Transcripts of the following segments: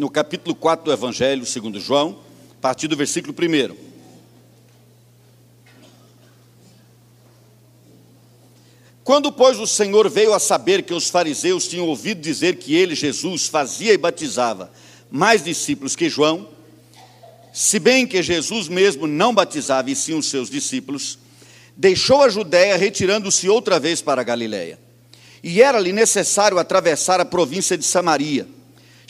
no capítulo 4 do Evangelho segundo João, a partir do versículo 1. Quando, pois, o Senhor veio a saber que os fariseus tinham ouvido dizer que ele, Jesus, fazia e batizava mais discípulos que João, se bem que Jesus mesmo não batizava e sim os seus discípulos, deixou a Judéia, retirando-se outra vez para a Galiléia. E era-lhe necessário atravessar a província de Samaria.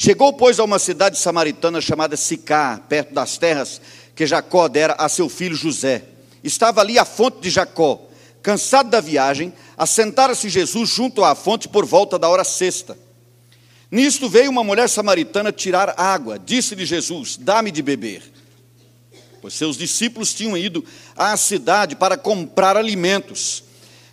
Chegou, pois, a uma cidade samaritana chamada Sicá, perto das terras que Jacó dera a seu filho José. Estava ali a fonte de Jacó. Cansado da viagem, assentara-se Jesus junto à fonte por volta da hora sexta. Nisto veio uma mulher samaritana tirar água. Disse-lhe Jesus: Dá-me de beber. Pois seus discípulos tinham ido à cidade para comprar alimentos.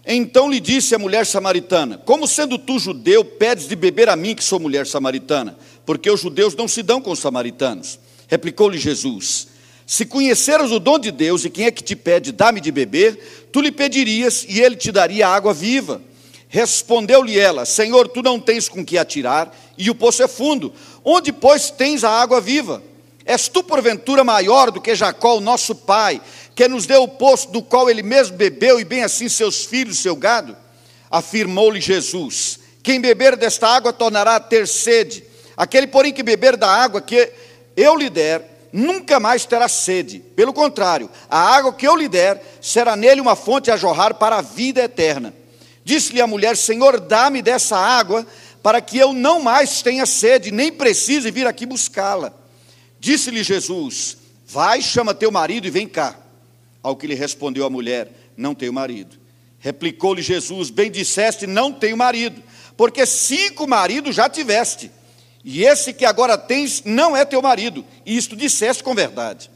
Então lhe disse a mulher samaritana: Como sendo tu judeu, pedes de beber a mim, que sou mulher samaritana? Porque os judeus não se dão com os samaritanos. Replicou-lhe Jesus: Se conheceras o dom de Deus e quem é que te pede, dá-me de beber, tu lhe pedirias e ele te daria água viva. Respondeu-lhe ela: Senhor, tu não tens com que atirar e o poço é fundo. Onde, pois, tens a água viva? És tu, porventura, maior do que Jacó, o nosso pai, que nos deu o poço do qual ele mesmo bebeu, e bem assim seus filhos, seu gado? Afirmou-lhe Jesus: Quem beber desta água tornará a ter sede. Aquele, porém, que beber da água que eu lhe der, nunca mais terá sede. Pelo contrário, a água que eu lhe der será nele uma fonte a jorrar para a vida eterna. Disse-lhe a mulher: Senhor, dá-me dessa água, para que eu não mais tenha sede, nem precise vir aqui buscá-la. Disse-lhe Jesus: Vai, chama teu marido e vem cá. Ao que lhe respondeu a mulher: Não tenho marido. Replicou-lhe Jesus: Bem disseste, não tenho marido, porque cinco maridos já tiveste, e esse que agora tens não é teu marido, e isto disseste com verdade.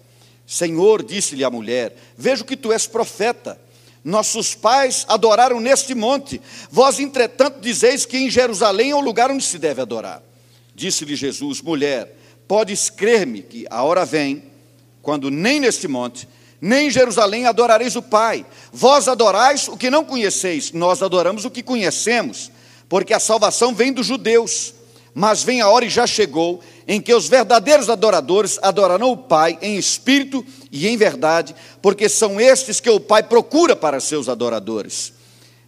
Senhor, disse-lhe a mulher: Vejo que tu és profeta. Nossos pais adoraram neste monte, vós, entretanto, dizeis que em Jerusalém é o lugar onde se deve adorar. Disse-lhe Jesus: Mulher, podes crer-me que a hora vem, quando nem neste monte, nem em Jerusalém adorareis o Pai. Vós adorais o que não conheceis, nós adoramos o que conhecemos, porque a salvação vem dos judeus. Mas vem a hora e já chegou em que os verdadeiros adoradores adorarão o Pai em espírito e em verdade, porque são estes que o Pai procura para seus adoradores.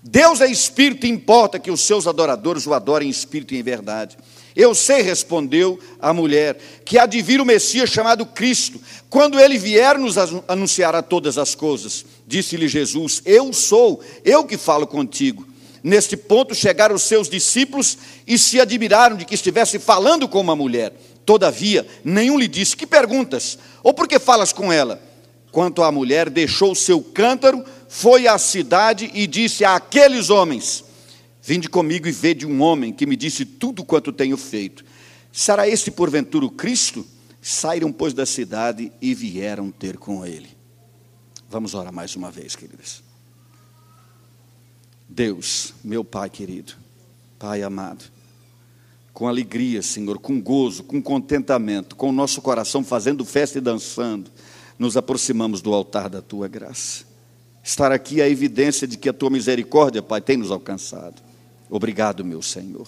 Deus é espírito e importa que os seus adoradores o adorem em espírito e em verdade. Eu sei, respondeu a mulher, que há de vir o Messias chamado Cristo. Quando ele vier, nos anunciará todas as coisas. Disse-lhe Jesus: Eu sou, eu que falo contigo. Neste ponto chegaram os seus discípulos e se admiraram de que estivesse falando com uma mulher. Todavia, nenhum lhe disse: Que perguntas? Ou por que falas com ela? Quanto à mulher, deixou seu cântaro, foi à cidade e disse àqueles homens: Vinde comigo e vede um homem que me disse tudo quanto tenho feito. Será este porventura o Cristo? Saíram, pois, da cidade e vieram ter com ele. Vamos orar mais uma vez, queridas. Deus, meu Pai querido, Pai amado, com alegria, Senhor, com gozo, com contentamento, com o nosso coração fazendo festa e dançando, nos aproximamos do altar da tua graça. Estar aqui é a evidência de que a tua misericórdia, Pai, tem nos alcançado. Obrigado, meu Senhor.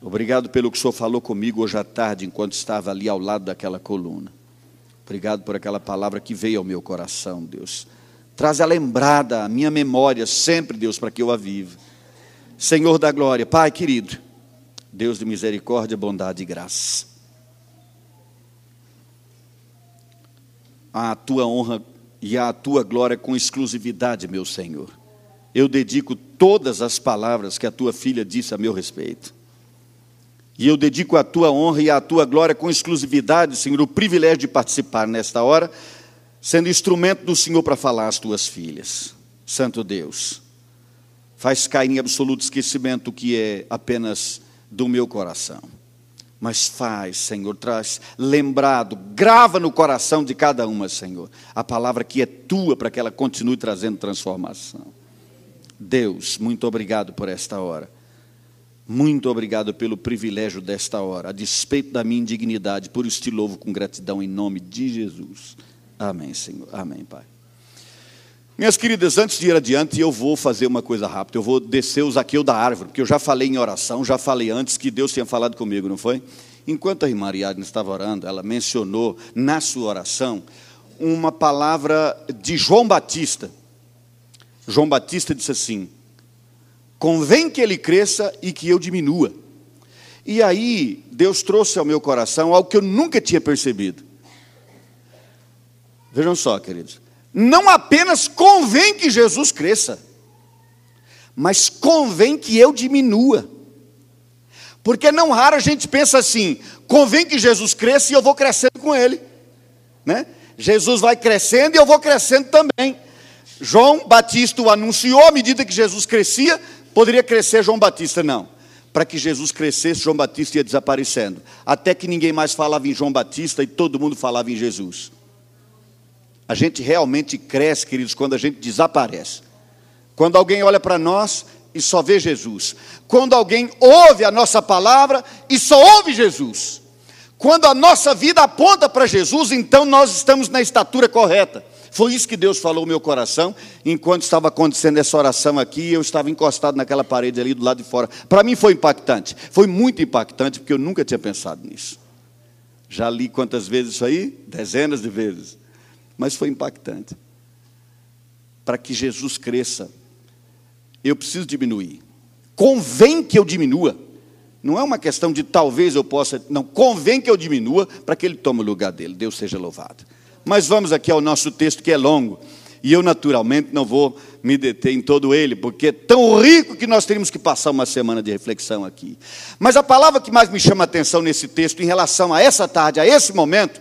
Obrigado pelo que o Senhor falou comigo hoje à tarde, enquanto estava ali ao lado daquela coluna. Obrigado por aquela palavra que veio ao meu coração, Deus. Traz a lembrada, a minha memória, sempre, Deus, para que eu a viva. Senhor da glória, Pai querido, Deus de misericórdia, bondade e graça. A tua honra e a tua glória com exclusividade, meu Senhor eu dedico todas as palavras que a tua filha disse a meu respeito. E eu dedico a tua honra e a tua glória com exclusividade, Senhor, o privilégio de participar nesta hora, sendo instrumento do Senhor para falar às tuas filhas. Santo Deus, faz cair em absoluto esquecimento o que é apenas do meu coração. Mas faz, Senhor, traz lembrado, grava no coração de cada uma, Senhor, a palavra que é tua para que ela continue trazendo transformação. Deus, muito obrigado por esta hora. Muito obrigado pelo privilégio desta hora, a despeito da minha indignidade, por isso te louvo com gratidão em nome de Jesus. Amém, Senhor. Amém, Pai. Minhas queridas, antes de ir adiante, eu vou fazer uma coisa rápida. Eu vou descer o Zaqueu da árvore, porque eu já falei em oração, já falei antes que Deus tinha falado comigo, não foi? Enquanto a irmã Ariadne estava orando, ela mencionou na sua oração uma palavra de João Batista. João Batista disse assim: Convém que ele cresça e que eu diminua. E aí, Deus trouxe ao meu coração algo que eu nunca tinha percebido. Vejam só, queridos. Não apenas convém que Jesus cresça, mas convém que eu diminua. Porque não raro a gente pensa assim: convém que Jesus cresça e eu vou crescendo com ele. Né? Jesus vai crescendo e eu vou crescendo também. João Batista o anunciou, à medida que Jesus crescia, poderia crescer João Batista, não. Para que Jesus crescesse, João Batista ia desaparecendo. Até que ninguém mais falava em João Batista e todo mundo falava em Jesus. A gente realmente cresce, queridos, quando a gente desaparece. Quando alguém olha para nós e só vê Jesus. Quando alguém ouve a nossa palavra e só ouve Jesus. Quando a nossa vida aponta para Jesus, então nós estamos na estatura correta. Foi isso que Deus falou no meu coração, enquanto estava acontecendo essa oração aqui, eu estava encostado naquela parede ali do lado de fora. Para mim foi impactante, foi muito impactante, porque eu nunca tinha pensado nisso. Já li quantas vezes isso aí? Dezenas de vezes. Mas foi impactante. Para que Jesus cresça, eu preciso diminuir. Convém que eu diminua. Não é uma questão de talvez eu possa, não, convém que eu diminua para que ele tome o lugar dele. Deus seja louvado. Mas vamos aqui ao nosso texto que é longo. E eu, naturalmente, não vou me deter em todo ele, porque é tão rico que nós teríamos que passar uma semana de reflexão aqui. Mas a palavra que mais me chama a atenção nesse texto, em relação a essa tarde, a esse momento,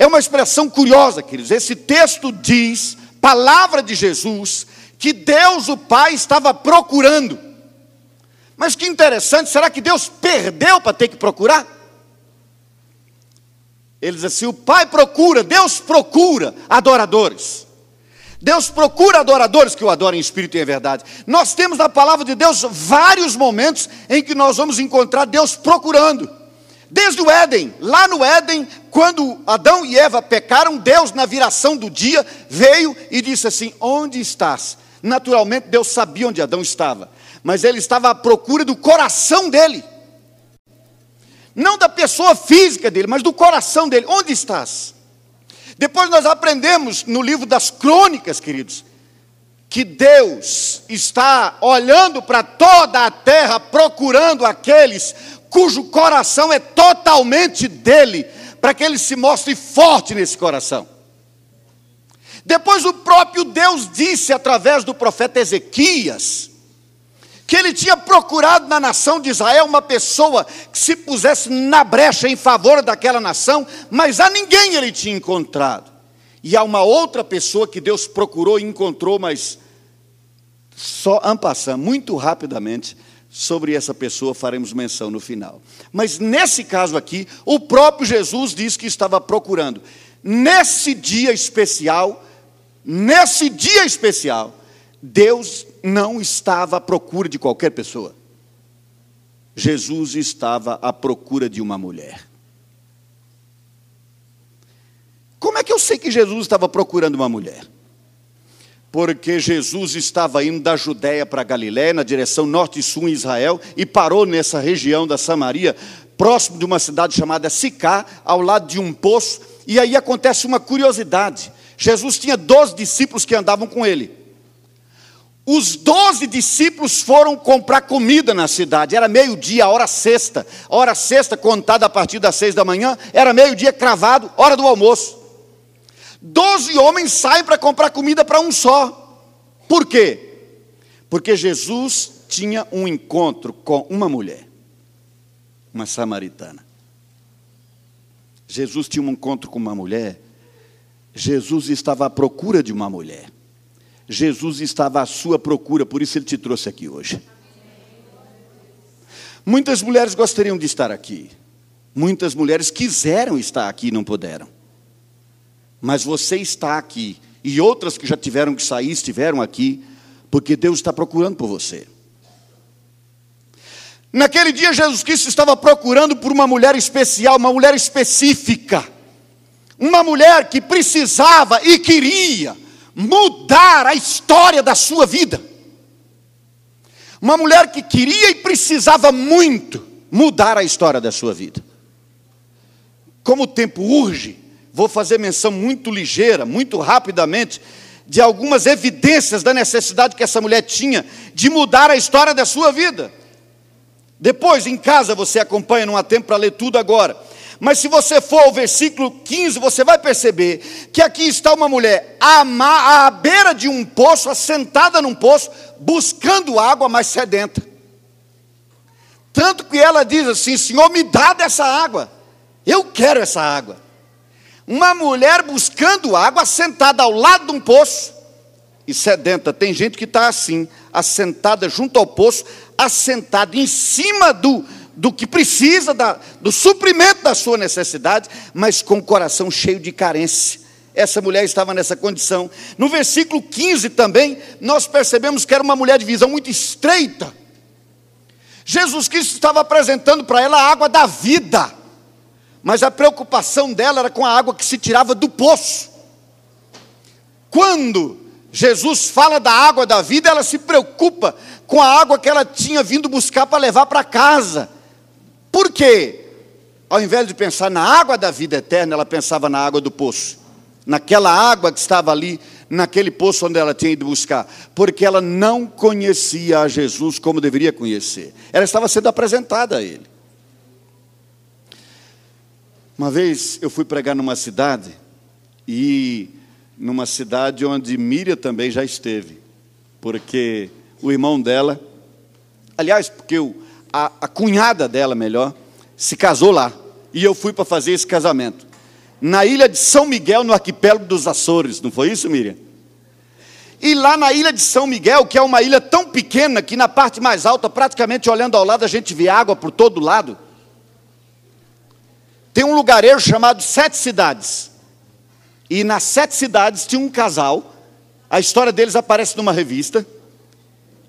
é uma expressão curiosa, queridos. Esse texto diz, palavra de Jesus, que Deus, o Pai, estava procurando. Mas que interessante, será que Deus perdeu para ter que procurar? Ele diz assim: o Pai procura, Deus procura adoradores. Deus procura adoradores que o adorem em espírito e em verdade. Nós temos na palavra de Deus vários momentos em que nós vamos encontrar Deus procurando. Desde o Éden, lá no Éden, quando Adão e Eva pecaram, Deus, na viração do dia, veio e disse assim: Onde estás? Naturalmente, Deus sabia onde Adão estava, mas ele estava à procura do coração dele, não da pessoa física dele, mas do coração dele. Onde estás? Depois nós aprendemos no livro das crônicas, queridos, que Deus está olhando para toda a terra, procurando aqueles cujo coração é totalmente dele, para que ele se mostre forte nesse coração. Depois o próprio Deus disse através do profeta Ezequias que ele tinha procurado na nação de Israel uma pessoa que se pusesse na brecha em favor daquela nação, mas a ninguém ele tinha encontrado. E há uma outra pessoa que Deus procurou e encontrou, mas só ampassando muito rapidamente sobre essa pessoa faremos menção no final. Mas nesse caso aqui, o próprio Jesus diz que estava procurando. Nesse dia especial, Nesse dia especial, Deus não estava à procura de qualquer pessoa. Jesus estava à procura de uma mulher. Como é que eu sei que Jesus estava procurando uma mulher? Porque Jesus estava indo da Judéia para Galiléia, na direção norte e sul em Israel, e parou nessa região da Samaria, próximo de uma cidade chamada Sicá, ao lado de um poço, e aí acontece uma curiosidade. Jesus tinha doze discípulos que andavam com ele. Os doze discípulos foram comprar comida na cidade. Era meio-dia, hora sexta. Hora sexta, contada a partir das seis da manhã, era meio-dia cravado, hora do almoço. Doze homens saem para comprar comida para um só. Por quê? Porque Jesus tinha um encontro com uma mulher, uma samaritana. Jesus tinha um encontro com uma mulher Jesus estava à procura de uma mulher. Jesus estava à sua procura, por isso ele te trouxe aqui hoje. Muitas mulheres gostariam de estar aqui. Muitas mulheres quiseram estar aqui e não puderam. Mas você está aqui. E outras que já tiveram que sair estiveram aqui, porque Deus está procurando por você. Naquele dia, Jesus Cristo estava procurando por uma mulher especial, uma mulher específica uma mulher que precisava e queria mudar a história da sua vida. Uma mulher que queria e precisava muito mudar a história da sua vida. como o tempo urge, vou fazer menção muito ligeira, muito rapidamente, de algumas evidências da necessidade que essa mulher tinha de mudar a história da sua vida. Depois, em casa, você acompanha, não há tempo para ler tudo agora. Mas se você for ao versículo 15, você vai perceber que aqui está uma mulher à, à beira de um poço, assentada num poço, buscando água, mas sedenta. Tanto que ela diz assim: Senhor, me dá dessa água. Eu quero essa água. Uma mulher buscando água, assentada ao lado de um poço e sedenta. Tem gente que está assim, assentada junto ao poço, assentada em cima do, do que precisa, da, do suprimento da sua necessidade, mas com o coração cheio de carência. Essa mulher estava nessa condição. No versículo 15 também, nós percebemos que era uma mulher de visão muito estreita. Jesus Cristo estava apresentando para ela a água da vida, mas a preocupação dela era com a água que se tirava do poço. Quando Jesus fala da água da vida, ela se preocupa com a água que ela tinha vindo buscar para levar para casa. Por quê? Ao invés de pensar na água da vida eterna, ela pensava na água do poço, naquela água que estava ali, naquele poço onde ela tinha ido buscar, porque ela não conhecia a Jesus como deveria conhecer. Ela estava sendo apresentada a ele. Uma vez eu fui pregar numa cidade e numa cidade onde Miriam também já esteve, porque o irmão dela, aliás, porque o, a, a cunhada dela, melhor, se casou lá. E eu fui para fazer esse casamento. Na ilha de São Miguel, no arquipélago dos Açores, não foi isso, Miriam? E lá na ilha de São Miguel, que é uma ilha tão pequena que na parte mais alta, praticamente olhando ao lado, a gente vê água por todo lado. Tem um lugarejo chamado Sete Cidades. E nas Sete Cidades tinha um casal. A história deles aparece numa revista.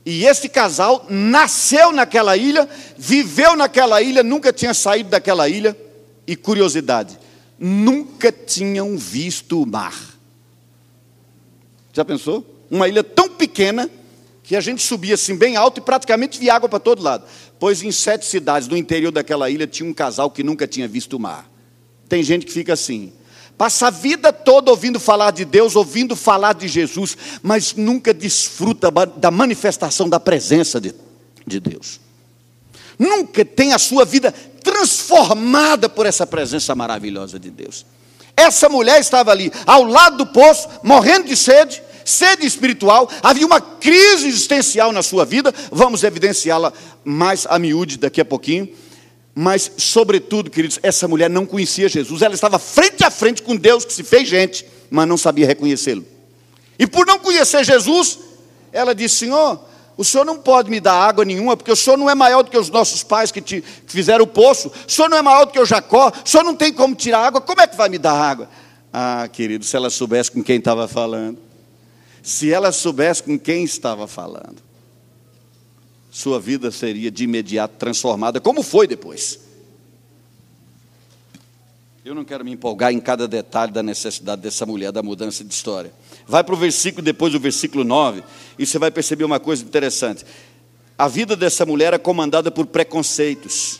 E esse casal nasceu naquela ilha, viveu naquela ilha, nunca tinha saído daquela ilha. E curiosidade, nunca tinham visto o mar. Já pensou? Uma ilha tão pequena que a gente subia assim bem alto e praticamente via água para todo lado. Pois em sete cidades do interior daquela ilha tinha um casal que nunca tinha visto o mar. Tem gente que fica assim, Passa a vida toda ouvindo falar de Deus, ouvindo falar de Jesus, mas nunca desfruta da manifestação da presença de, de Deus. Nunca tem a sua vida transformada por essa presença maravilhosa de Deus. Essa mulher estava ali, ao lado do poço, morrendo de sede, sede espiritual, havia uma crise existencial na sua vida, vamos evidenciá-la mais a miúde daqui a pouquinho. Mas, sobretudo, queridos, essa mulher não conhecia Jesus. Ela estava frente a frente com Deus que se fez gente, mas não sabia reconhecê-lo. E por não conhecer Jesus, ela disse: Senhor, o senhor não pode me dar água nenhuma, porque o senhor não é maior do que os nossos pais que, te, que fizeram o poço, o senhor não é maior do que o Jacó, o senhor não tem como tirar água, como é que vai me dar água? Ah, querido, se ela soubesse com quem estava falando, se ela soubesse com quem estava falando sua vida seria de imediato transformada, como foi depois. Eu não quero me empolgar em cada detalhe da necessidade dessa mulher, da mudança de história. Vai para o versículo, depois do versículo 9, e você vai perceber uma coisa interessante. A vida dessa mulher é comandada por preconceitos.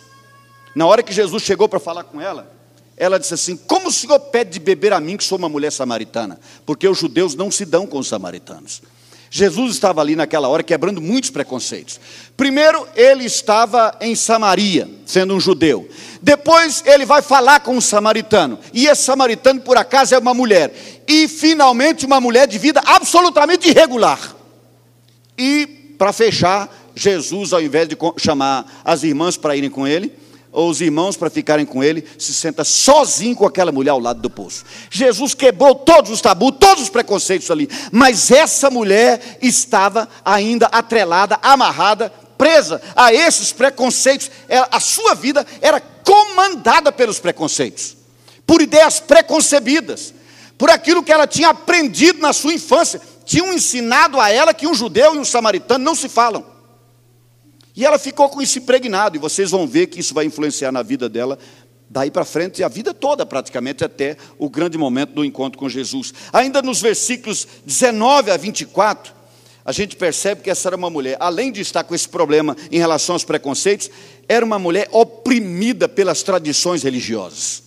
Na hora que Jesus chegou para falar com ela, ela disse assim: Como o senhor pede de beber a mim, que sou uma mulher samaritana? Porque os judeus não se dão com os samaritanos. Jesus estava ali naquela hora quebrando muitos preconceitos. Primeiro, ele estava em Samaria, sendo um judeu. Depois, ele vai falar com um samaritano. E esse samaritano, por acaso, é uma mulher. E, finalmente, uma mulher de vida absolutamente irregular. E, para fechar, Jesus, ao invés de chamar as irmãs para irem com ele, ou os irmãos para ficarem com ele, se senta sozinho com aquela mulher ao lado do poço. Jesus quebrou todos os tabus, todos os preconceitos ali, mas essa mulher estava ainda atrelada, amarrada, presa a esses preconceitos. A sua vida era comandada pelos preconceitos, por ideias preconcebidas, por aquilo que ela tinha aprendido na sua infância. Tinham ensinado a ela que um judeu e um samaritano não se falam. E ela ficou com isso impregnado, e vocês vão ver que isso vai influenciar na vida dela daí para frente, a vida toda praticamente, até o grande momento do encontro com Jesus. Ainda nos versículos 19 a 24, a gente percebe que essa era uma mulher, além de estar com esse problema em relação aos preconceitos, era uma mulher oprimida pelas tradições religiosas.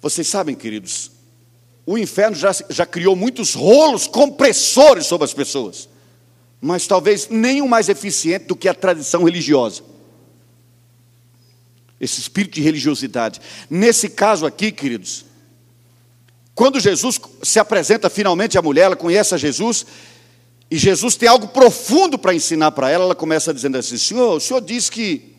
Vocês sabem, queridos, o inferno já, já criou muitos rolos compressores sobre as pessoas, mas talvez nenhum mais eficiente do que a tradição religiosa. Esse espírito de religiosidade. Nesse caso aqui, queridos, quando Jesus se apresenta finalmente à mulher, ela conhece a Jesus, e Jesus tem algo profundo para ensinar para ela, ela começa dizendo assim: Senhor, o Senhor diz que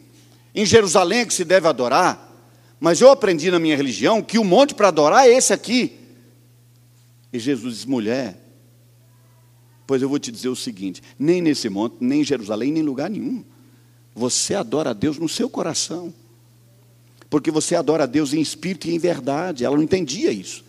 em Jerusalém é que se deve adorar, mas eu aprendi na minha religião que o monte para adorar é esse aqui. E Jesus diz: mulher, pois eu vou te dizer o seguinte: nem nesse monte, nem em Jerusalém, nem em lugar nenhum. Você adora a Deus no seu coração. Porque você adora a Deus em espírito e em verdade. Ela não entendia isso.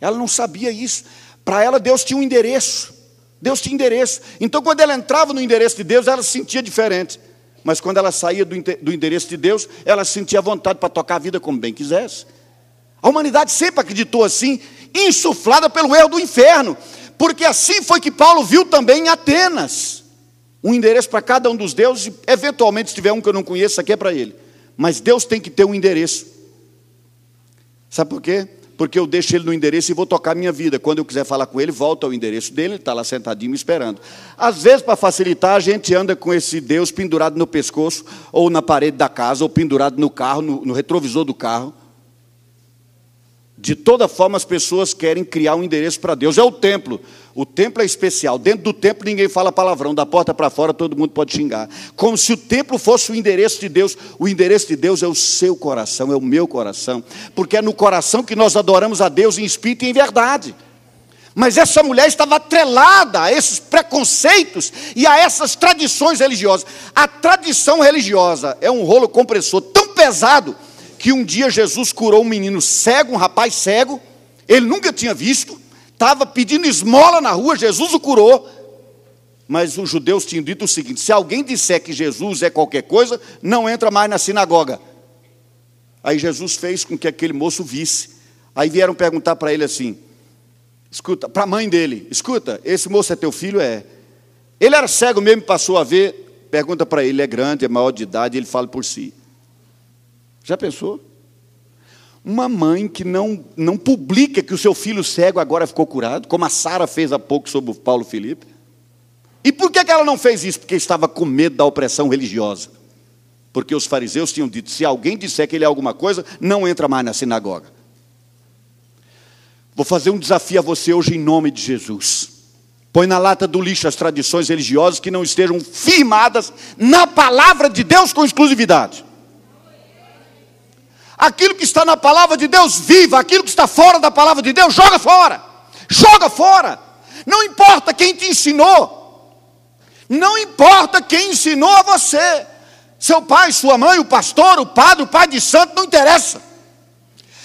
Ela não sabia isso. Para ela, Deus tinha um endereço. Deus tinha endereço. Então, quando ela entrava no endereço de Deus, ela se sentia diferente. Mas quando ela saía do endereço de Deus, ela sentia vontade para tocar a vida como bem quisesse. A humanidade sempre acreditou assim insuflada pelo erro do inferno, porque assim foi que Paulo viu também em Atenas. Um endereço para cada um dos deuses, eventualmente, se tiver um que eu não conheço, aqui é para ele. Mas Deus tem que ter um endereço. Sabe por quê? Porque eu deixo ele no endereço e vou tocar minha vida. Quando eu quiser falar com ele, volta ao endereço dele, ele está lá sentadinho me esperando. Às vezes, para facilitar, a gente anda com esse Deus pendurado no pescoço, ou na parede da casa, ou pendurado no carro, no, no retrovisor do carro. De toda forma, as pessoas querem criar um endereço para Deus. É o templo. O templo é especial. Dentro do templo ninguém fala palavrão. Da porta para fora todo mundo pode xingar. Como se o templo fosse o endereço de Deus. O endereço de Deus é o seu coração, é o meu coração. Porque é no coração que nós adoramos a Deus em espírito e em verdade. Mas essa mulher estava atrelada a esses preconceitos e a essas tradições religiosas. A tradição religiosa é um rolo compressor tão pesado que um dia Jesus curou um menino cego, um rapaz cego, ele nunca tinha visto, estava pedindo esmola na rua, Jesus o curou. Mas os judeus tinham dito o seguinte: se alguém disser que Jesus é qualquer coisa, não entra mais na sinagoga. Aí Jesus fez com que aquele moço visse. Aí vieram perguntar para ele assim: escuta, para a mãe dele: escuta, esse moço é teu filho? É. Ele era cego mesmo, passou a ver. Pergunta para ele: é grande, é maior de idade, ele fala por si. Já pensou? Uma mãe que não, não publica que o seu filho cego agora ficou curado, como a Sara fez há pouco sobre o Paulo Felipe. E por que ela não fez isso? Porque estava com medo da opressão religiosa. Porque os fariseus tinham dito: se alguém disser que ele é alguma coisa, não entra mais na sinagoga. Vou fazer um desafio a você hoje em nome de Jesus. Põe na lata do lixo as tradições religiosas que não estejam firmadas na palavra de Deus com exclusividade. Aquilo que está na palavra de Deus, viva. Aquilo que está fora da palavra de Deus, joga fora. Joga fora. Não importa quem te ensinou. Não importa quem ensinou a você. Seu pai, sua mãe, o pastor, o padre, o pai de santo, não interessa.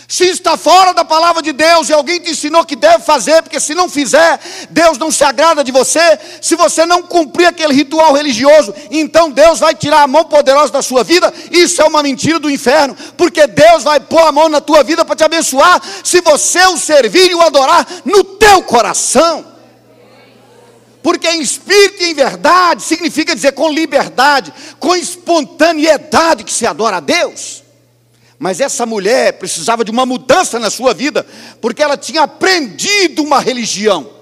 Se está fora da palavra de Deus e alguém te ensinou que deve fazer, porque se não fizer, Deus não se agrada de você. Se você não cumprir aquele ritual religioso, então Deus vai tirar a mão poderosa da sua vida. Isso é uma mentira do inferno, porque Deus vai pôr a mão na tua vida para te abençoar, se você o servir e o adorar no teu coração. Porque em espírito e em verdade significa dizer com liberdade, com espontaneidade que se adora a Deus. Mas essa mulher precisava de uma mudança na sua vida, porque ela tinha aprendido uma religião.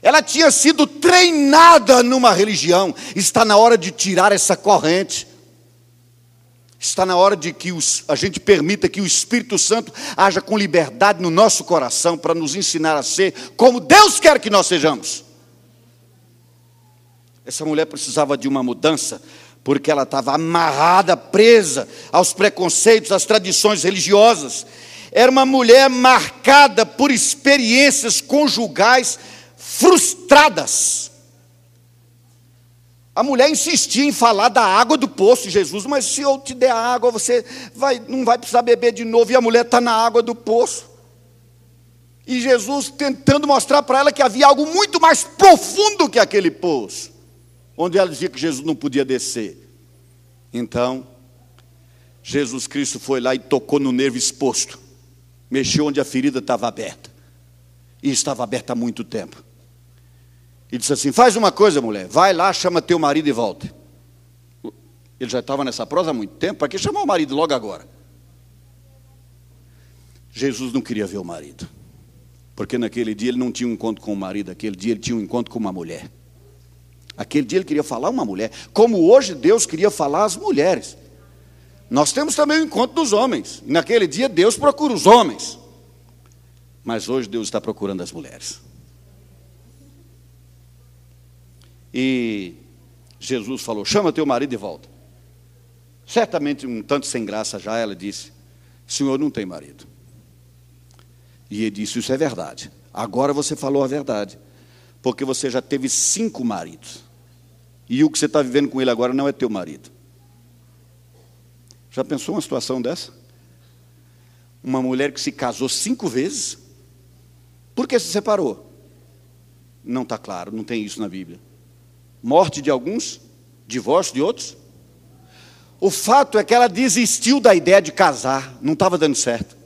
Ela tinha sido treinada numa religião. Está na hora de tirar essa corrente. Está na hora de que os, a gente permita que o Espírito Santo haja com liberdade no nosso coração para nos ensinar a ser como Deus quer que nós sejamos. Essa mulher precisava de uma mudança, porque ela estava amarrada, presa aos preconceitos, às tradições religiosas. Era uma mulher marcada por experiências conjugais frustradas. A mulher insistia em falar da água do poço de Jesus, mas se eu te der a água, você vai, não vai precisar beber de novo, e a mulher está na água do poço. E Jesus tentando mostrar para ela que havia algo muito mais profundo que aquele poço onde ela dizia que Jesus não podia descer. Então, Jesus Cristo foi lá e tocou no nervo exposto, mexeu onde a ferida estava aberta, e estava aberta há muito tempo. E disse assim: Faz uma coisa, mulher, vai lá, chama teu marido e volta. Ele já estava nessa prosa há muito tempo, para que chamar o marido logo agora? Jesus não queria ver o marido. Porque naquele dia ele não tinha um encontro com o marido, aquele dia ele tinha um encontro com uma mulher. Aquele dia ele queria falar uma mulher, como hoje Deus queria falar às mulheres. Nós temos também o encontro dos homens. Naquele dia Deus procura os homens. Mas hoje Deus está procurando as mulheres. E Jesus falou: chama teu marido de volta. Certamente, um tanto sem graça já, ela disse: Senhor não tem marido. E ele disse: Isso é verdade. Agora você falou a verdade. Porque você já teve cinco maridos. E o que você está vivendo com ele agora não é teu marido. Já pensou uma situação dessa? Uma mulher que se casou cinco vezes? Por que se separou? Não está claro, não tem isso na Bíblia. Morte de alguns, divórcio de outros. O fato é que ela desistiu da ideia de casar, não estava dando certo.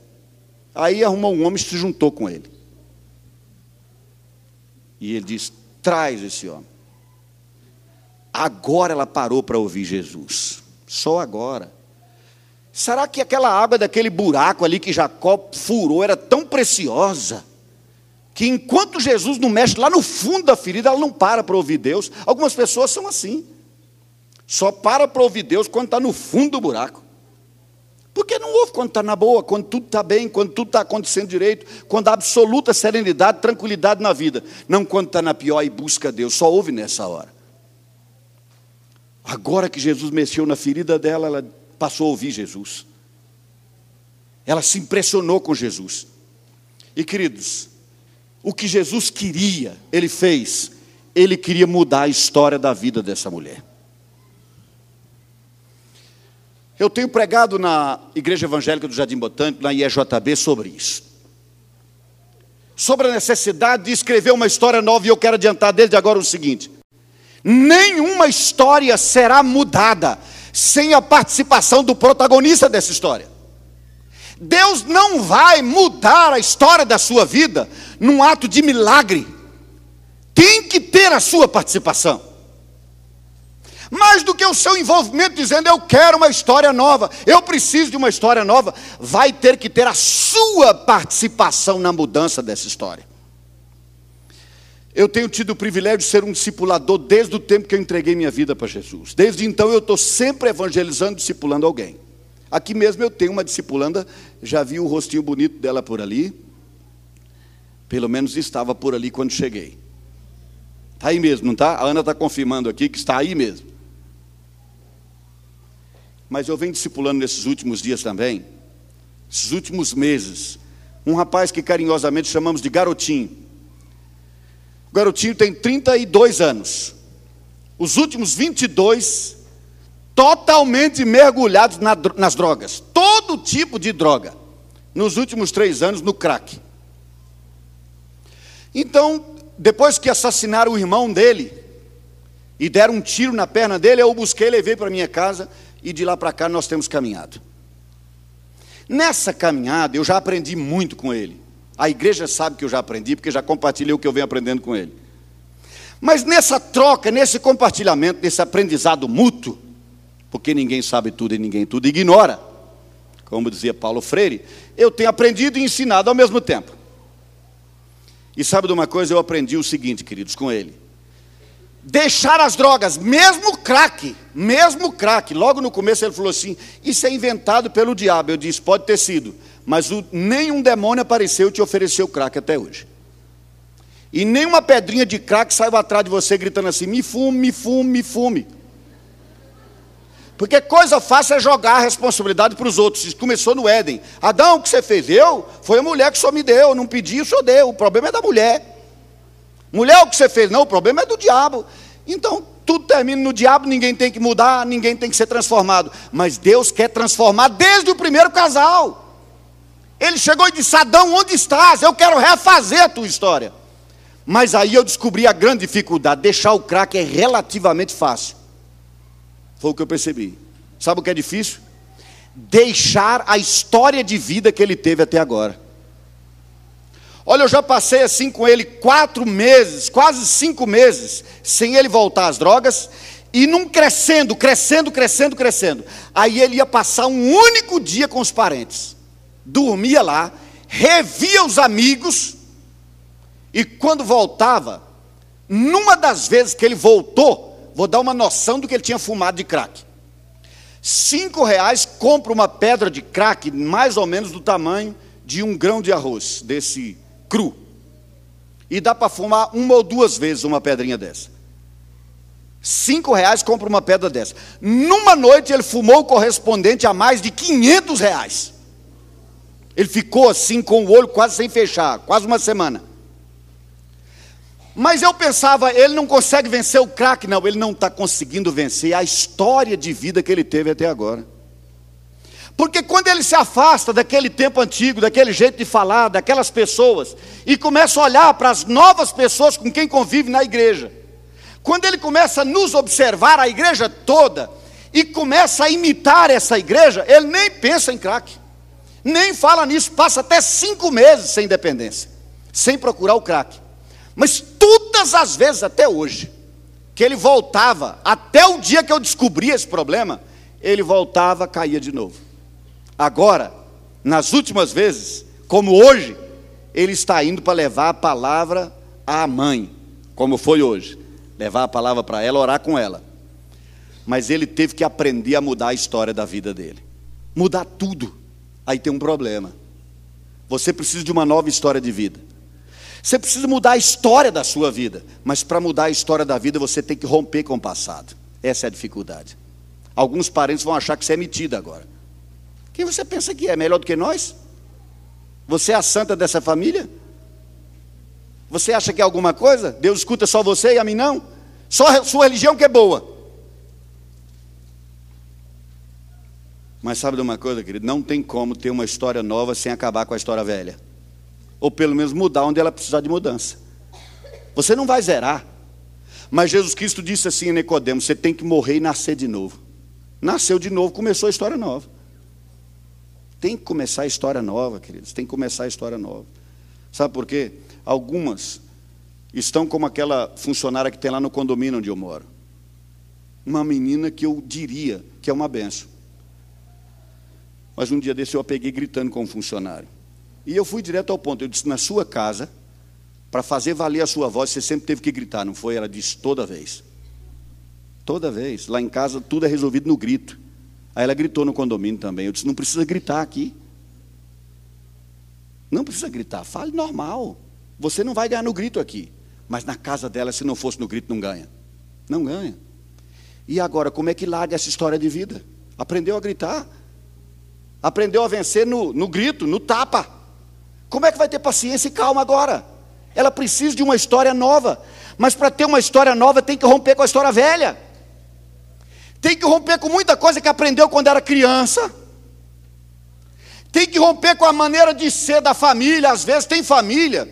Aí arrumou um homem e se juntou com ele. E ele disse: traz esse homem. Agora ela parou para ouvir Jesus. Só agora. Será que aquela água daquele buraco ali que Jacó furou era tão preciosa? Que enquanto Jesus não mexe lá no fundo da ferida, ela não para para ouvir Deus. Algumas pessoas são assim. Só para para ouvir Deus quando está no fundo do buraco. Porque não ouve quando está na boa, quando tudo está bem, quando tudo está acontecendo direito, quando há absoluta serenidade, tranquilidade na vida. Não quando está na pior e busca Deus, só ouve nessa hora. Agora que Jesus mexeu na ferida dela, ela passou a ouvir Jesus. Ela se impressionou com Jesus. E queridos, o que Jesus queria, ele fez. Ele queria mudar a história da vida dessa mulher. Eu tenho pregado na Igreja Evangélica do Jardim Botânico, na IEJB, sobre isso. Sobre a necessidade de escrever uma história nova, e eu quero adiantar desde agora o seguinte: nenhuma história será mudada sem a participação do protagonista dessa história. Deus não vai mudar a história da sua vida num ato de milagre, tem que ter a sua participação mais do que o seu envolvimento dizendo eu quero uma história nova, eu preciso de uma história nova, vai ter que ter a sua participação na mudança dessa história. Eu tenho tido o privilégio de ser um discipulador desde o tempo que eu entreguei minha vida para Jesus. Desde então eu estou sempre evangelizando, discipulando alguém. Aqui mesmo eu tenho uma discipulanda, já vi o rostinho bonito dela por ali. Pelo menos estava por ali quando cheguei. Está aí mesmo, não está? A Ana está confirmando aqui que está aí mesmo mas eu venho discipulando nesses últimos dias também, esses últimos meses, um rapaz que carinhosamente chamamos de garotinho. O garotinho tem 32 anos. Os últimos 22 totalmente mergulhados na, nas drogas, todo tipo de droga. Nos últimos três anos, no crack. Então, depois que assassinaram o irmão dele e deram um tiro na perna dele, eu o busquei, levei para minha casa e de lá para cá nós temos caminhado. Nessa caminhada eu já aprendi muito com ele. A igreja sabe que eu já aprendi, porque já compartilhei o que eu venho aprendendo com ele. Mas nessa troca, nesse compartilhamento, nesse aprendizado mútuo, porque ninguém sabe tudo e ninguém tudo ignora, como dizia Paulo Freire, eu tenho aprendido e ensinado ao mesmo tempo. E sabe de uma coisa? Eu aprendi o seguinte, queridos, com ele deixar as drogas, mesmo crack, mesmo crack. Logo no começo ele falou assim: Isso é inventado pelo diabo. Eu disse: Pode ter sido, mas o, nenhum demônio apareceu e te ofereceu crack até hoje. E nenhuma pedrinha de crack saiu atrás de você gritando assim: Me fume, me fume, me fume. Porque coisa fácil é jogar a responsabilidade para os outros. Isso começou no Éden. Adão, o que você fez? Eu? Foi a mulher que só me deu. não pedi, o senhor deu. O problema é da mulher. Mulher, o que você fez? Não, o problema é do diabo. Então, tudo termina no diabo, ninguém tem que mudar, ninguém tem que ser transformado. Mas Deus quer transformar desde o primeiro casal. Ele chegou e disse: Adão, onde estás? Eu quero refazer a tua história. Mas aí eu descobri a grande dificuldade: deixar o crack é relativamente fácil. Foi o que eu percebi. Sabe o que é difícil? Deixar a história de vida que ele teve até agora. Olha, eu já passei assim com ele quatro meses, quase cinco meses, sem ele voltar às drogas, e num crescendo, crescendo, crescendo, crescendo. Aí ele ia passar um único dia com os parentes, dormia lá, revia os amigos, e quando voltava, numa das vezes que ele voltou, vou dar uma noção do que ele tinha fumado de crack. Cinco reais compra uma pedra de crack mais ou menos do tamanho de um grão de arroz, desse cru. E dá para fumar uma ou duas vezes uma pedrinha dessa. Cinco reais compra uma pedra dessa. Numa noite ele fumou o correspondente a mais de 500 reais. Ele ficou assim com o olho quase sem fechar, quase uma semana. Mas eu pensava, ele não consegue vencer o crack, não, ele não está conseguindo vencer a história de vida que ele teve até agora. Porque quando ele se afasta daquele tempo antigo, daquele jeito de falar, daquelas pessoas, e começa a olhar para as novas pessoas com quem convive na igreja, quando ele começa a nos observar, a igreja toda, e começa a imitar essa igreja, ele nem pensa em crack, nem fala nisso, passa até cinco meses sem dependência, sem procurar o crack. Mas todas as vezes até hoje, que ele voltava, até o dia que eu descobri esse problema, ele voltava, caía de novo. Agora, nas últimas vezes, como hoje, ele está indo para levar a palavra à mãe, como foi hoje. Levar a palavra para ela, orar com ela. Mas ele teve que aprender a mudar a história da vida dele. Mudar tudo. Aí tem um problema. Você precisa de uma nova história de vida. Você precisa mudar a história da sua vida, mas para mudar a história da vida você tem que romper com o passado. Essa é a dificuldade. Alguns parentes vão achar que você é metido agora. Quem você pensa que é? Melhor do que nós? Você é a santa dessa família? Você acha que é alguma coisa? Deus escuta só você e a mim não? Só a sua religião que é boa. Mas sabe de uma coisa, querido? Não tem como ter uma história nova sem acabar com a história velha ou pelo menos mudar onde ela precisar de mudança. Você não vai zerar. Mas Jesus Cristo disse assim em Nicodemos: você tem que morrer e nascer de novo. Nasceu de novo, começou a história nova. Tem que começar a história nova, queridos. Tem que começar a história nova. Sabe por quê? Algumas estão como aquela funcionária que tem lá no condomínio onde eu moro. Uma menina que eu diria que é uma benção. Mas um dia desse eu a peguei gritando com um funcionário. E eu fui direto ao ponto. Eu disse: na sua casa, para fazer valer a sua voz, você sempre teve que gritar, não foi? Ela disse: toda vez. Toda vez. Lá em casa, tudo é resolvido no grito. Aí ela gritou no condomínio também. Eu disse: não precisa gritar aqui. Não precisa gritar, fale normal. Você não vai ganhar no grito aqui. Mas na casa dela, se não fosse no grito, não ganha. Não ganha. E agora, como é que larga essa história de vida? Aprendeu a gritar. Aprendeu a vencer no, no grito, no tapa. Como é que vai ter paciência e calma agora? Ela precisa de uma história nova. Mas para ter uma história nova, tem que romper com a história velha. Tem que romper com muita coisa que aprendeu quando era criança. Tem que romper com a maneira de ser da família. Às vezes tem família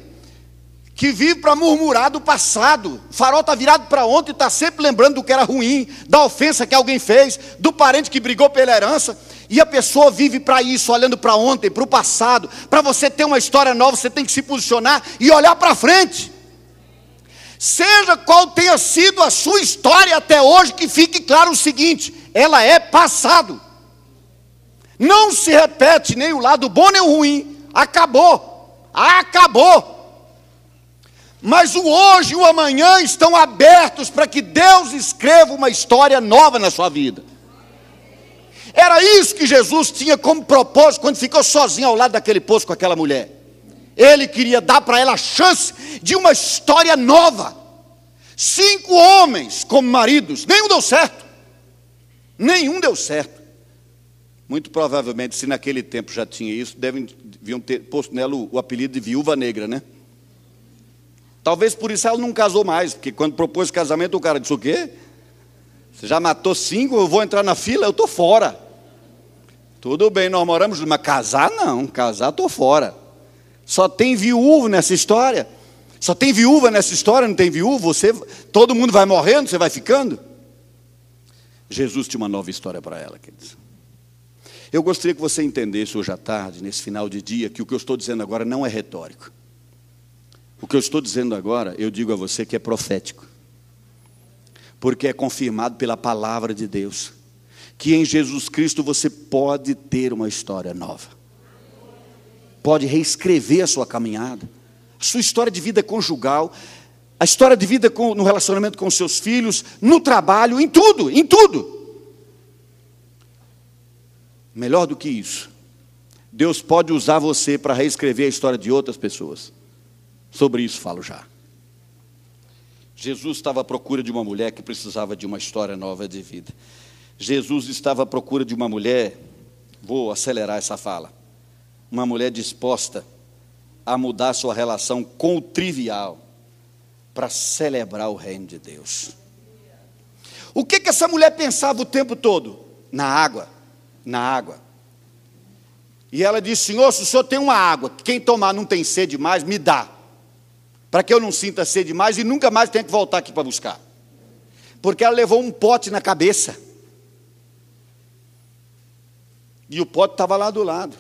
que vive para murmurar do passado. O farol está virado para ontem e está sempre lembrando do que era ruim, da ofensa que alguém fez, do parente que brigou pela herança. E a pessoa vive para isso, olhando para ontem, para o passado. Para você ter uma história nova, você tem que se posicionar e olhar para frente. Seja qual tenha sido a sua história até hoje, que fique claro o seguinte: ela é passado. Não se repete nem o lado bom nem o ruim. Acabou. Acabou. Mas o hoje e o amanhã estão abertos para que Deus escreva uma história nova na sua vida. Era isso que Jesus tinha como propósito quando ficou sozinho ao lado daquele poço com aquela mulher. Ele queria dar para ela a chance de uma história nova. Cinco homens como maridos, nenhum deu certo. Nenhum deu certo. Muito provavelmente, se naquele tempo já tinha isso, devem, deviam ter posto nela o, o apelido de viúva negra, né? Talvez por isso ela não casou mais, porque quando propôs casamento, o cara disse: O quê? Você já matou cinco, eu vou entrar na fila, eu estou fora. Tudo bem, nós moramos, mas casar não, casar estou fora. Só tem viúvo nessa história. Só tem viúva nessa história, não tem viúvo? Você, todo mundo vai morrendo, você vai ficando? Jesus tinha uma nova história para ela, queridos. Eu gostaria que você entendesse hoje à tarde, nesse final de dia, que o que eu estou dizendo agora não é retórico. O que eu estou dizendo agora, eu digo a você que é profético. Porque é confirmado pela palavra de Deus que em Jesus Cristo você pode ter uma história nova. pode reescrever a sua caminhada, a sua história de vida conjugal, a história de vida com, no relacionamento com seus filhos, no trabalho, em tudo, em tudo. Melhor do que isso, Deus pode usar você para reescrever a história de outras pessoas. Sobre isso falo já. Jesus estava à procura de uma mulher que precisava de uma história nova de vida. Jesus estava à procura de uma mulher, vou acelerar essa fala, uma mulher disposta a mudar sua relação com o trivial para celebrar o reino de Deus. O que, que essa mulher pensava o tempo todo? Na água, na água. E ela disse: Senhor, se o senhor tem uma água, quem tomar não tem sede mais, me dá para que eu não sinta sede mais e nunca mais tenha que voltar aqui para buscar. Porque ela levou um pote na cabeça. E o pote estava lá do lado.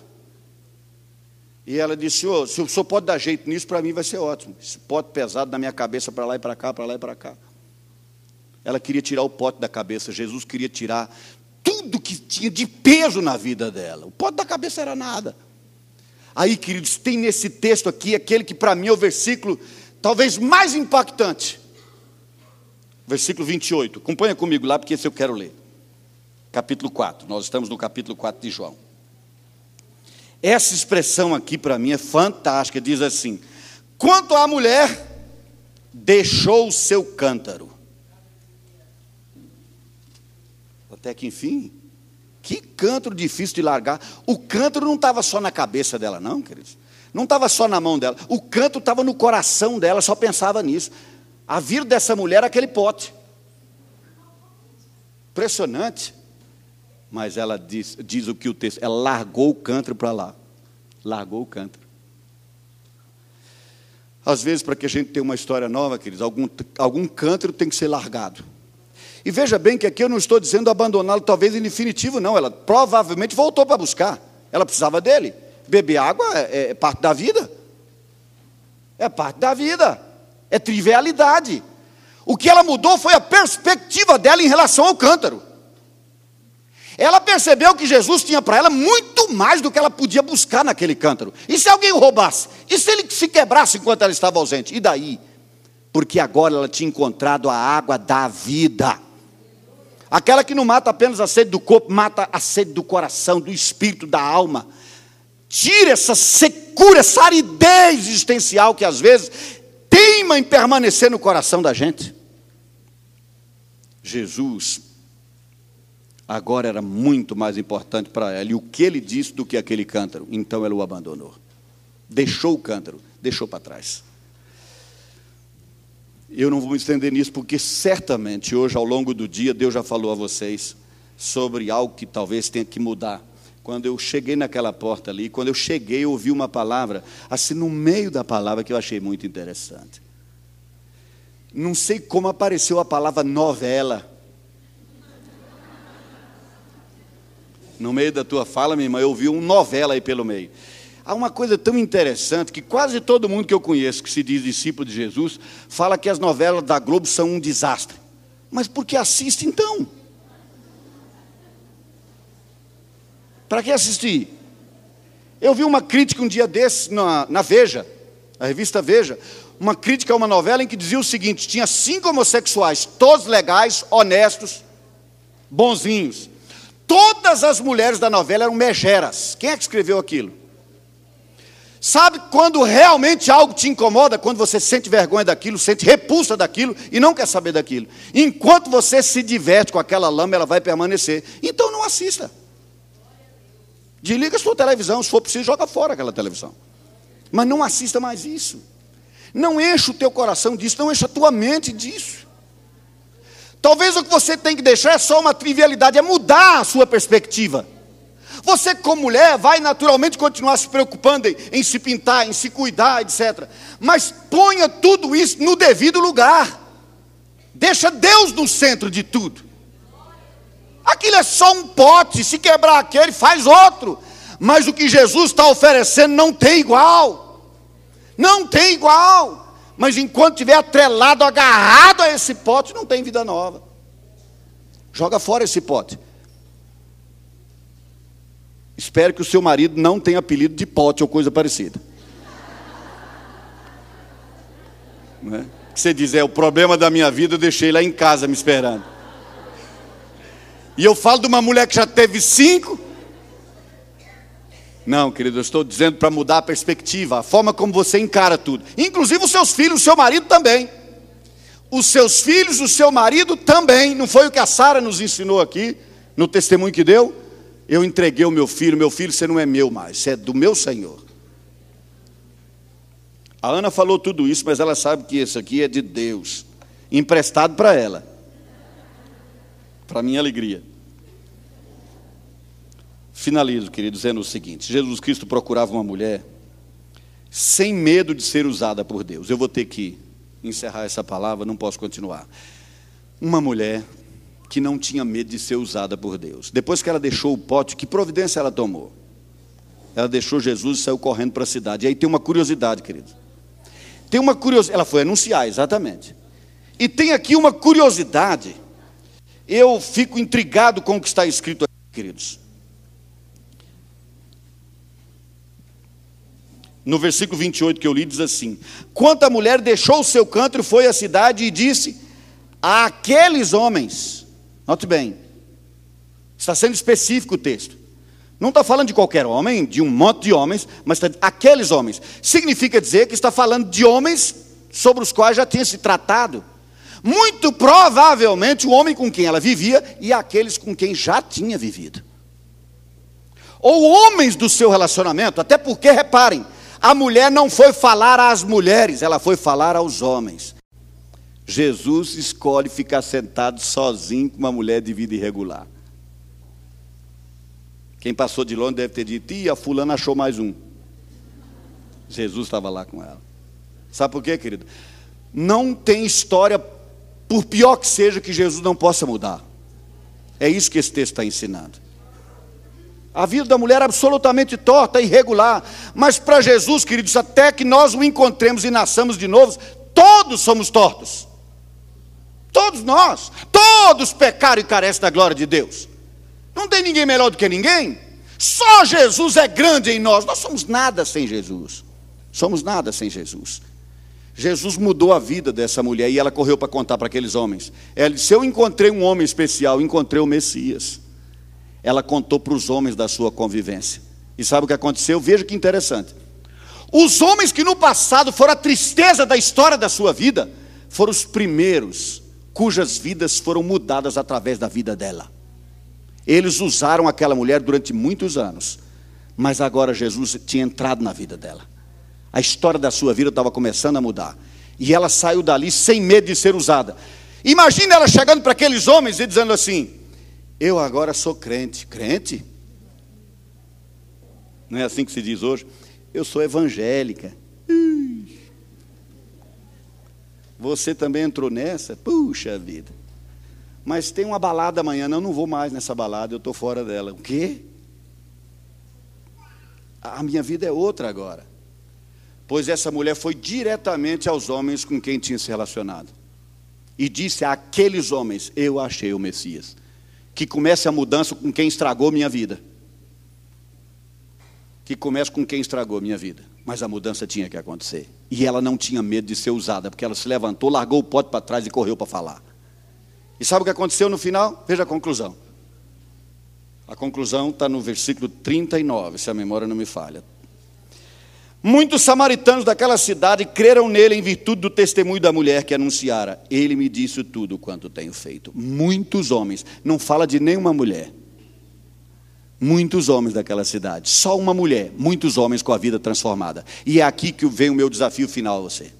E ela disse: Senhor, se o senhor pode dar jeito nisso, para mim vai ser ótimo. Esse pote pesado na minha cabeça, para lá e para cá, para lá e para cá. Ela queria tirar o pote da cabeça. Jesus queria tirar tudo que tinha de peso na vida dela. O pote da cabeça era nada. Aí, queridos, tem nesse texto aqui aquele que para mim é o versículo talvez mais impactante. Versículo 28. Acompanha comigo lá, porque esse eu quero ler. Capítulo 4. Nós estamos no capítulo 4 de João. Essa expressão aqui para mim é fantástica. Diz assim: Quanto à mulher, deixou o seu cântaro. Até que enfim, que cântaro difícil de largar. O cântaro não estava só na cabeça dela, não, queridos. Não estava só na mão dela. O canto estava no coração dela, só pensava nisso. A vida dessa mulher aquele pote. Impressionante. Mas ela diz, diz o que o texto, ela largou o cântaro para lá. Largou o cântaro. Às vezes, para que a gente tenha uma história nova, queridos, algum, algum cântaro tem que ser largado. E veja bem que aqui eu não estou dizendo abandoná-lo, talvez em definitivo, não. Ela provavelmente voltou para buscar. Ela precisava dele. Beber água é, é parte da vida. É parte da vida. É trivialidade. O que ela mudou foi a perspectiva dela em relação ao cântaro. Ela percebeu que Jesus tinha para ela muito mais do que ela podia buscar naquele cântaro. E se alguém o roubasse? E se ele se quebrasse enquanto ela estava ausente? E daí? Porque agora ela tinha encontrado a água da vida. Aquela que não mata apenas a sede do corpo, mata a sede do coração, do espírito, da alma. Tira essa secura, essa aridez existencial que às vezes teima em permanecer no coração da gente. Jesus agora era muito mais importante para ela. E o que ele disse do que aquele cântaro? Então ela o abandonou. Deixou o cântaro, deixou para trás. Eu não vou me estender nisso, porque certamente hoje, ao longo do dia, Deus já falou a vocês sobre algo que talvez tenha que mudar. Quando eu cheguei naquela porta ali, quando eu cheguei, eu ouvi uma palavra, assim no meio da palavra, que eu achei muito interessante. Não sei como apareceu a palavra novela. No meio da tua fala, minha irmã, eu ouvi um novela aí pelo meio. Há uma coisa tão interessante que quase todo mundo que eu conheço, que se diz discípulo de Jesus, fala que as novelas da Globo são um desastre. Mas por que assiste então? Para que assistir? Eu vi uma crítica um dia desses na, na Veja, a revista Veja, uma crítica a uma novela em que dizia o seguinte: tinha cinco homossexuais, todos legais, honestos, bonzinhos. Todas as mulheres da novela eram megeras. Quem é que escreveu aquilo? Sabe quando realmente algo te incomoda? Quando você sente vergonha daquilo, sente repulsa daquilo e não quer saber daquilo. Enquanto você se diverte com aquela lama, ela vai permanecer. Então não assista. Desliga sua televisão, se for preciso, joga fora aquela televisão. Mas não assista mais isso. Não encha o teu coração disso, não encha a tua mente disso. Talvez o que você tem que deixar é só uma trivialidade, é mudar a sua perspectiva. Você, como mulher, vai naturalmente continuar se preocupando em, em, se pintar, em se cuidar, etc. Mas ponha tudo isso no devido lugar. Deixa Deus no centro de tudo. Aquilo é só um pote, se quebrar aquele, faz outro. Mas o que Jesus está oferecendo não tem igual. Não tem igual. Mas enquanto estiver atrelado, agarrado a esse pote, não tem vida nova. Joga fora esse pote. Espero que o seu marido não tenha apelido de pote ou coisa parecida. Não é? Você diz, é o problema da minha vida, eu deixei lá em casa me esperando. E eu falo de uma mulher que já teve cinco. Não, querido, eu estou dizendo para mudar a perspectiva, a forma como você encara tudo. Inclusive os seus filhos, o seu marido também. Os seus filhos, o seu marido também. Não foi o que a Sara nos ensinou aqui, no testemunho que deu? Eu entreguei o meu filho, meu filho, você não é meu mais, você é do meu Senhor. A Ana falou tudo isso, mas ela sabe que isso aqui é de Deus, emprestado para ela, para minha alegria. Finalizo, querido, dizendo o seguinte: Jesus Cristo procurava uma mulher sem medo de ser usada por Deus. Eu vou ter que encerrar essa palavra, não posso continuar. Uma mulher que não tinha medo de ser usada por Deus. Depois que ela deixou o pote, que providência ela tomou? Ela deixou Jesus e saiu correndo para a cidade. E aí tem uma curiosidade, querido. Tem uma curiosidade, ela foi anunciar, exatamente. E tem aqui uma curiosidade. Eu fico intrigado com o que está escrito aqui, queridos. No versículo 28 que eu li, diz assim: Quanto a mulher deixou o seu canto e foi à cidade e disse a aqueles homens, note bem, está sendo específico o texto. Não está falando de qualquer homem, de um monte de homens, mas está, aqueles homens. Significa dizer que está falando de homens sobre os quais já tinha se tratado. Muito provavelmente o homem com quem ela vivia e aqueles com quem já tinha vivido. Ou homens do seu relacionamento, até porque, reparem, a mulher não foi falar às mulheres, ela foi falar aos homens. Jesus escolhe ficar sentado sozinho com uma mulher de vida irregular. Quem passou de longe deve ter dito, e a fulana achou mais um. Jesus estava lá com ela. Sabe por quê, querido? Não tem história, por pior que seja, que Jesus não possa mudar. É isso que esse texto está ensinando. A vida da mulher é absolutamente torta, irregular. Mas para Jesus, queridos, até que nós o encontremos e nasçamos de novo, todos somos tortos. Todos nós. Todos pecaram e carecem da glória de Deus. Não tem ninguém melhor do que ninguém. Só Jesus é grande em nós. Nós somos nada sem Jesus. Somos nada sem Jesus. Jesus mudou a vida dessa mulher e ela correu para contar para aqueles homens. Ela disse: Eu encontrei um homem especial, encontrei o Messias. Ela contou para os homens da sua convivência. E sabe o que aconteceu? Veja que interessante. Os homens que no passado foram a tristeza da história da sua vida, foram os primeiros cujas vidas foram mudadas através da vida dela. Eles usaram aquela mulher durante muitos anos, mas agora Jesus tinha entrado na vida dela. A história da sua vida estava começando a mudar. E ela saiu dali sem medo de ser usada. Imagina ela chegando para aqueles homens e dizendo assim: Eu agora sou crente. Crente? Não é assim que se diz hoje? Eu sou evangélica. Você também entrou nessa? Puxa vida. Mas tem uma balada amanhã. Não, não vou mais nessa balada, eu estou fora dela. O quê? A minha vida é outra agora. Pois essa mulher foi diretamente aos homens com quem tinha se relacionado. E disse àqueles homens: Eu achei o Messias. Que comece a mudança com quem estragou minha vida. Que comece com quem estragou minha vida. Mas a mudança tinha que acontecer. E ela não tinha medo de ser usada, porque ela se levantou, largou o pote para trás e correu para falar. E sabe o que aconteceu no final? Veja a conclusão. A conclusão está no versículo 39, se a memória não me falha. Muitos samaritanos daquela cidade creram nele em virtude do testemunho da mulher que anunciara. Ele me disse tudo quanto tenho feito. Muitos homens, não fala de nenhuma mulher. Muitos homens daquela cidade, só uma mulher, muitos homens com a vida transformada. E é aqui que vem o meu desafio final a você.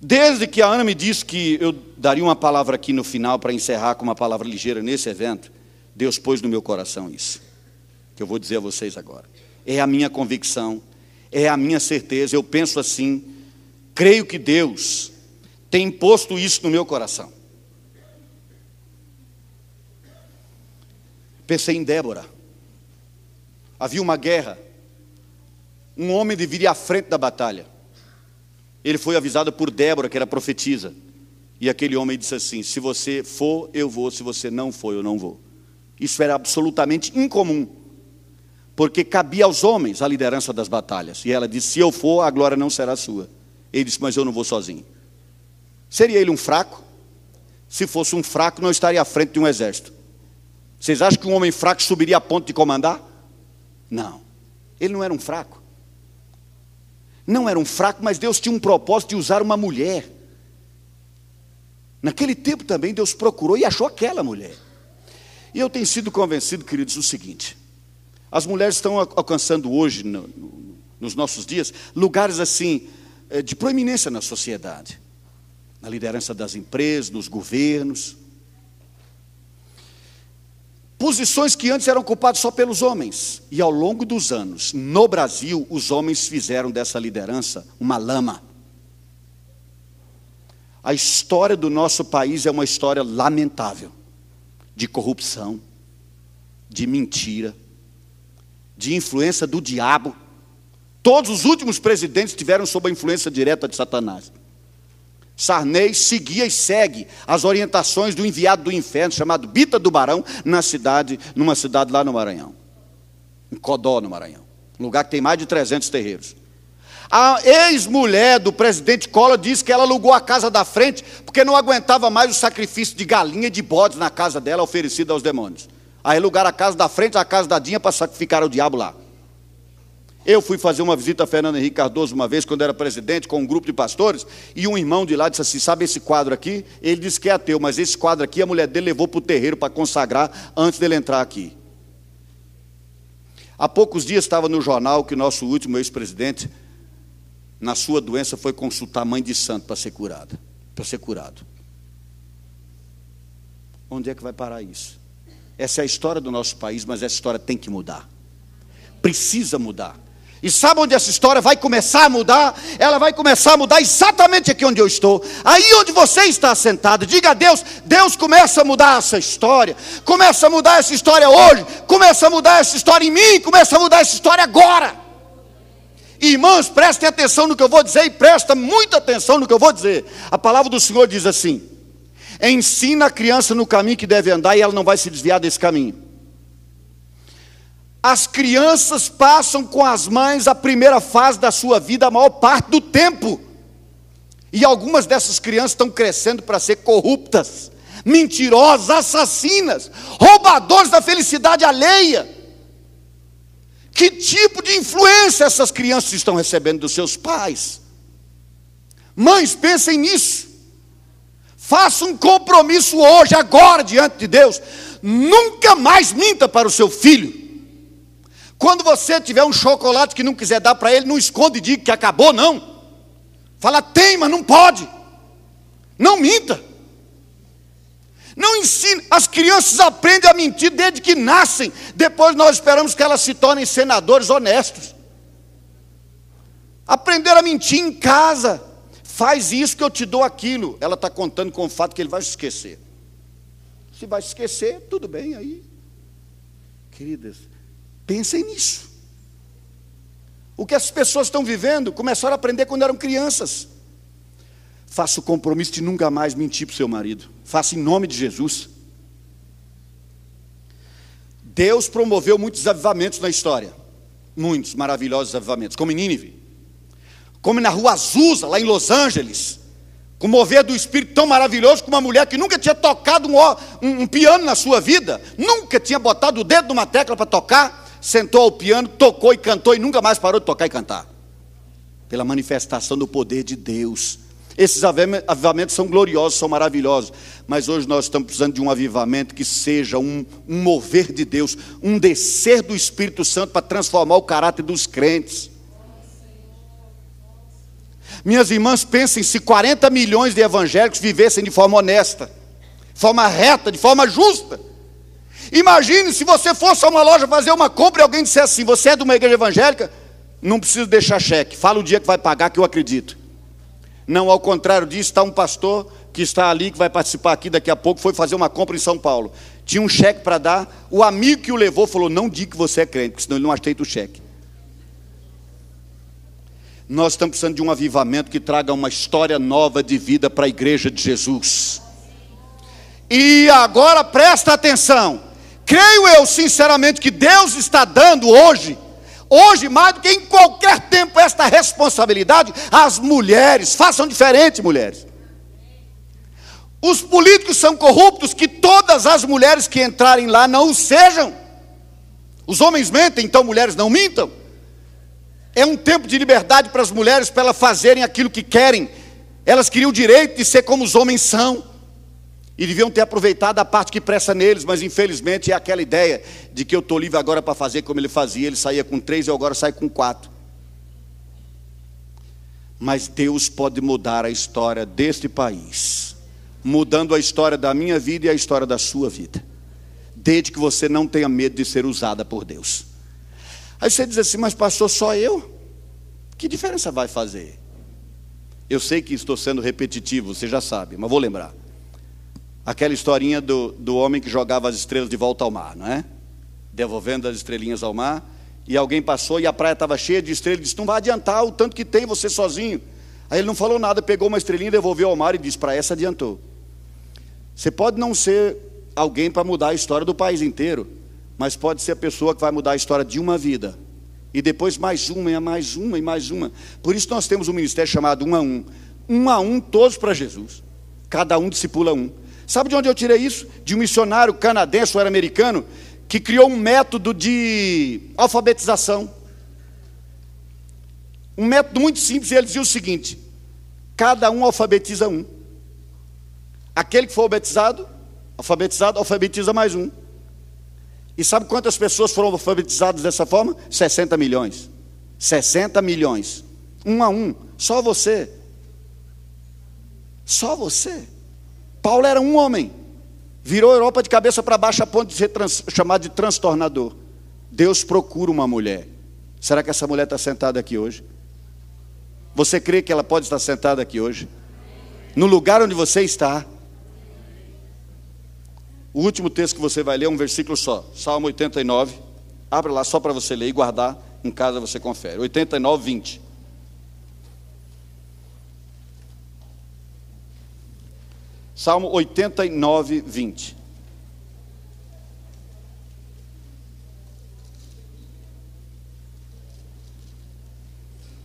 Desde que a Ana me disse que eu daria uma palavra aqui no final para encerrar com uma palavra ligeira nesse evento, Deus pôs no meu coração isso, que eu vou dizer a vocês agora. É a minha convicção, é a minha certeza, eu penso assim, creio que Deus tem posto isso no meu coração. Pensei em Débora. Havia uma guerra. Um homem deveria ir à frente da batalha ele foi avisado por Débora, que era profetisa. E aquele homem disse assim: Se você for, eu vou, se você não for, eu não vou. Isso era absolutamente incomum porque cabia aos homens a liderança das batalhas. E ela disse: Se eu for, a glória não será sua. Ele disse: Mas eu não vou sozinho. Seria ele um fraco? Se fosse um fraco, não estaria à frente de um exército. Vocês acham que um homem fraco subiria a ponto de comandar? Não. Ele não era um fraco. Não era um fraco, mas Deus tinha um propósito de usar uma mulher. Naquele tempo também Deus procurou e achou aquela mulher. E eu tenho sido convencido, queridos, o seguinte: as mulheres estão alcançando hoje, no, no, nos nossos dias, lugares assim, eh, de proeminência na sociedade, na liderança das empresas, nos governos. Posições que antes eram ocupadas só pelos homens. E ao longo dos anos, no Brasil, os homens fizeram dessa liderança uma lama. A história do nosso país é uma história lamentável de corrupção, de mentira, de influência do diabo. Todos os últimos presidentes tiveram sob a influência direta de Satanás. Sarney seguia e segue as orientações do enviado do inferno, chamado Bita do Barão, na cidade, numa cidade lá no Maranhão. Em Codó, no Maranhão. Um lugar que tem mais de 300 terreiros. A ex-mulher do presidente Collor disse que ela alugou a casa da frente porque não aguentava mais o sacrifício de galinha e de bodes na casa dela oferecido aos demônios. Aí alugaram a casa da frente, a casa da Dinha para sacrificar o diabo lá. Eu fui fazer uma visita a Fernando Henrique Cardoso uma vez, quando era presidente, com um grupo de pastores, e um irmão de lá disse assim: Sabe esse quadro aqui? Ele disse que é ateu, mas esse quadro aqui a mulher dele levou para o terreiro para consagrar antes dele entrar aqui. Há poucos dias estava no jornal que o nosso último ex-presidente, na sua doença, foi consultar a mãe de santo para ser curada, para ser curado. Onde é que vai parar isso? Essa é a história do nosso país, mas essa história tem que mudar. Precisa mudar. E sabe onde essa história vai começar a mudar? Ela vai começar a mudar exatamente aqui onde eu estou. Aí onde você está sentado. Diga a Deus: Deus começa a mudar essa história. Começa a mudar essa história hoje. Começa a mudar essa história em mim. Começa a mudar essa história agora. Irmãos, prestem atenção no que eu vou dizer e presta muita atenção no que eu vou dizer. A palavra do Senhor diz assim: Ensina a criança no caminho que deve andar e ela não vai se desviar desse caminho. As crianças passam com as mães a primeira fase da sua vida, a maior parte do tempo. E algumas dessas crianças estão crescendo para ser corruptas, mentirosas, assassinas, roubadores da felicidade alheia. Que tipo de influência essas crianças estão recebendo dos seus pais? Mães, pensem nisso. Faça um compromisso hoje, agora, diante de Deus. Nunca mais minta para o seu filho. Quando você tiver um chocolate que não quiser dar para ele, não esconde e diga que acabou, não. Fala, tem, mas não pode. Não minta. Não ensine. As crianças aprendem a mentir desde que nascem. Depois nós esperamos que elas se tornem senadores honestos. Aprender a mentir em casa. Faz isso que eu te dou aquilo. Ela está contando com o fato que ele vai se esquecer. Se vai se esquecer, tudo bem aí. Queridas, Pensem nisso. O que as pessoas estão vivendo, começaram a aprender quando eram crianças. Faça o compromisso de nunca mais mentir para o seu marido. Faça em nome de Jesus. Deus promoveu muitos avivamentos na história. Muitos maravilhosos avivamentos, como em Nínive. Como na rua Azusa, lá em Los Angeles. Com mover do Espírito tão maravilhoso com uma mulher que nunca tinha tocado um, um, um piano na sua vida. Nunca tinha botado o dedo numa tecla para tocar sentou ao piano, tocou e cantou e nunca mais parou de tocar e cantar. Pela manifestação do poder de Deus. Esses avivamentos são gloriosos, são maravilhosos, mas hoje nós estamos precisando de um avivamento que seja um, um mover de Deus, um descer do Espírito Santo para transformar o caráter dos crentes. Minhas irmãs, pensem se 40 milhões de evangélicos vivessem de forma honesta, de forma reta, de forma justa. Imagine se você fosse a uma loja fazer uma compra e alguém dissesse assim: Você é de uma igreja evangélica? Não precisa deixar cheque, fala o dia que vai pagar, que eu acredito. Não, ao contrário disso, está um pastor que está ali, que vai participar aqui daqui a pouco, foi fazer uma compra em São Paulo. Tinha um cheque para dar, o amigo que o levou falou: Não diga que você é crente, porque senão ele não aceita o cheque. Nós estamos precisando de um avivamento que traga uma história nova de vida para a igreja de Jesus. E agora presta atenção: Creio eu sinceramente que Deus está dando hoje, hoje mais do que em qualquer tempo, esta responsabilidade às mulheres. Façam diferente, mulheres. Os políticos são corruptos, que todas as mulheres que entrarem lá não o sejam. Os homens mentem, então mulheres não mintam. É um tempo de liberdade para as mulheres, para elas fazerem aquilo que querem. Elas queriam o direito de ser como os homens são. E deviam ter aproveitado a parte que presta neles, mas infelizmente é aquela ideia de que eu estou livre agora para fazer como ele fazia. Ele saía com três, eu agora saio com quatro. Mas Deus pode mudar a história deste país, mudando a história da minha vida e a história da sua vida. Desde que você não tenha medo de ser usada por Deus. Aí você diz assim, mas pastor, só eu? Que diferença vai fazer? Eu sei que estou sendo repetitivo, você já sabe, mas vou lembrar. Aquela historinha do, do homem que jogava as estrelas de volta ao mar, não é? Devolvendo as estrelinhas ao mar. E alguém passou e a praia estava cheia de estrelas. Disse: Não vai adiantar o tanto que tem você sozinho. Aí ele não falou nada, pegou uma estrelinha, devolveu ao mar e disse: Para essa adiantou. Você pode não ser alguém para mudar a história do país inteiro, mas pode ser a pessoa que vai mudar a história de uma vida. E depois mais uma, e mais uma, e mais uma. Por isso nós temos um ministério chamado Um a Um. Um a um, todos para Jesus. Cada um discipula um. Sabe de onde eu tirei isso? De um missionário canadense ou era americano que criou um método de alfabetização. Um método muito simples, e ele dizia o seguinte: cada um alfabetiza um. Aquele que for alfabetizado, alfabetizado, alfabetiza mais um. E sabe quantas pessoas foram alfabetizadas dessa forma? 60 milhões. 60 milhões. Um a um. Só você. Só você. Paulo era um homem, virou a Europa de cabeça para baixo a ponto de ser chamado de transtornador. Deus procura uma mulher. Será que essa mulher está sentada aqui hoje? Você crê que ela pode estar sentada aqui hoje? No lugar onde você está. O último texto que você vai ler é um versículo só, Salmo 89. Abra lá só para você ler e guardar. Em casa você confere. 89, 20. Salmo 89, 20.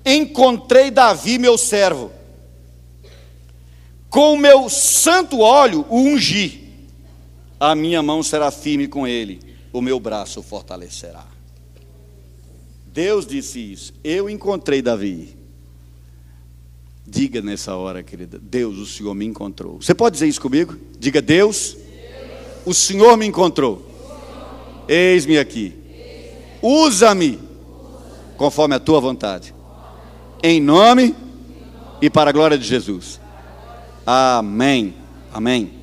Encontrei Davi, meu servo, com meu santo óleo o ungi, a minha mão será firme com ele, o meu braço fortalecerá. Deus disse isso, eu encontrei Davi. Diga nessa hora, querida, Deus, o Senhor me encontrou. Você pode dizer isso comigo? Diga, Deus, o Senhor me encontrou. Eis-me aqui. Usa-me conforme a tua vontade. Em nome e para a glória de Jesus. Amém. Amém.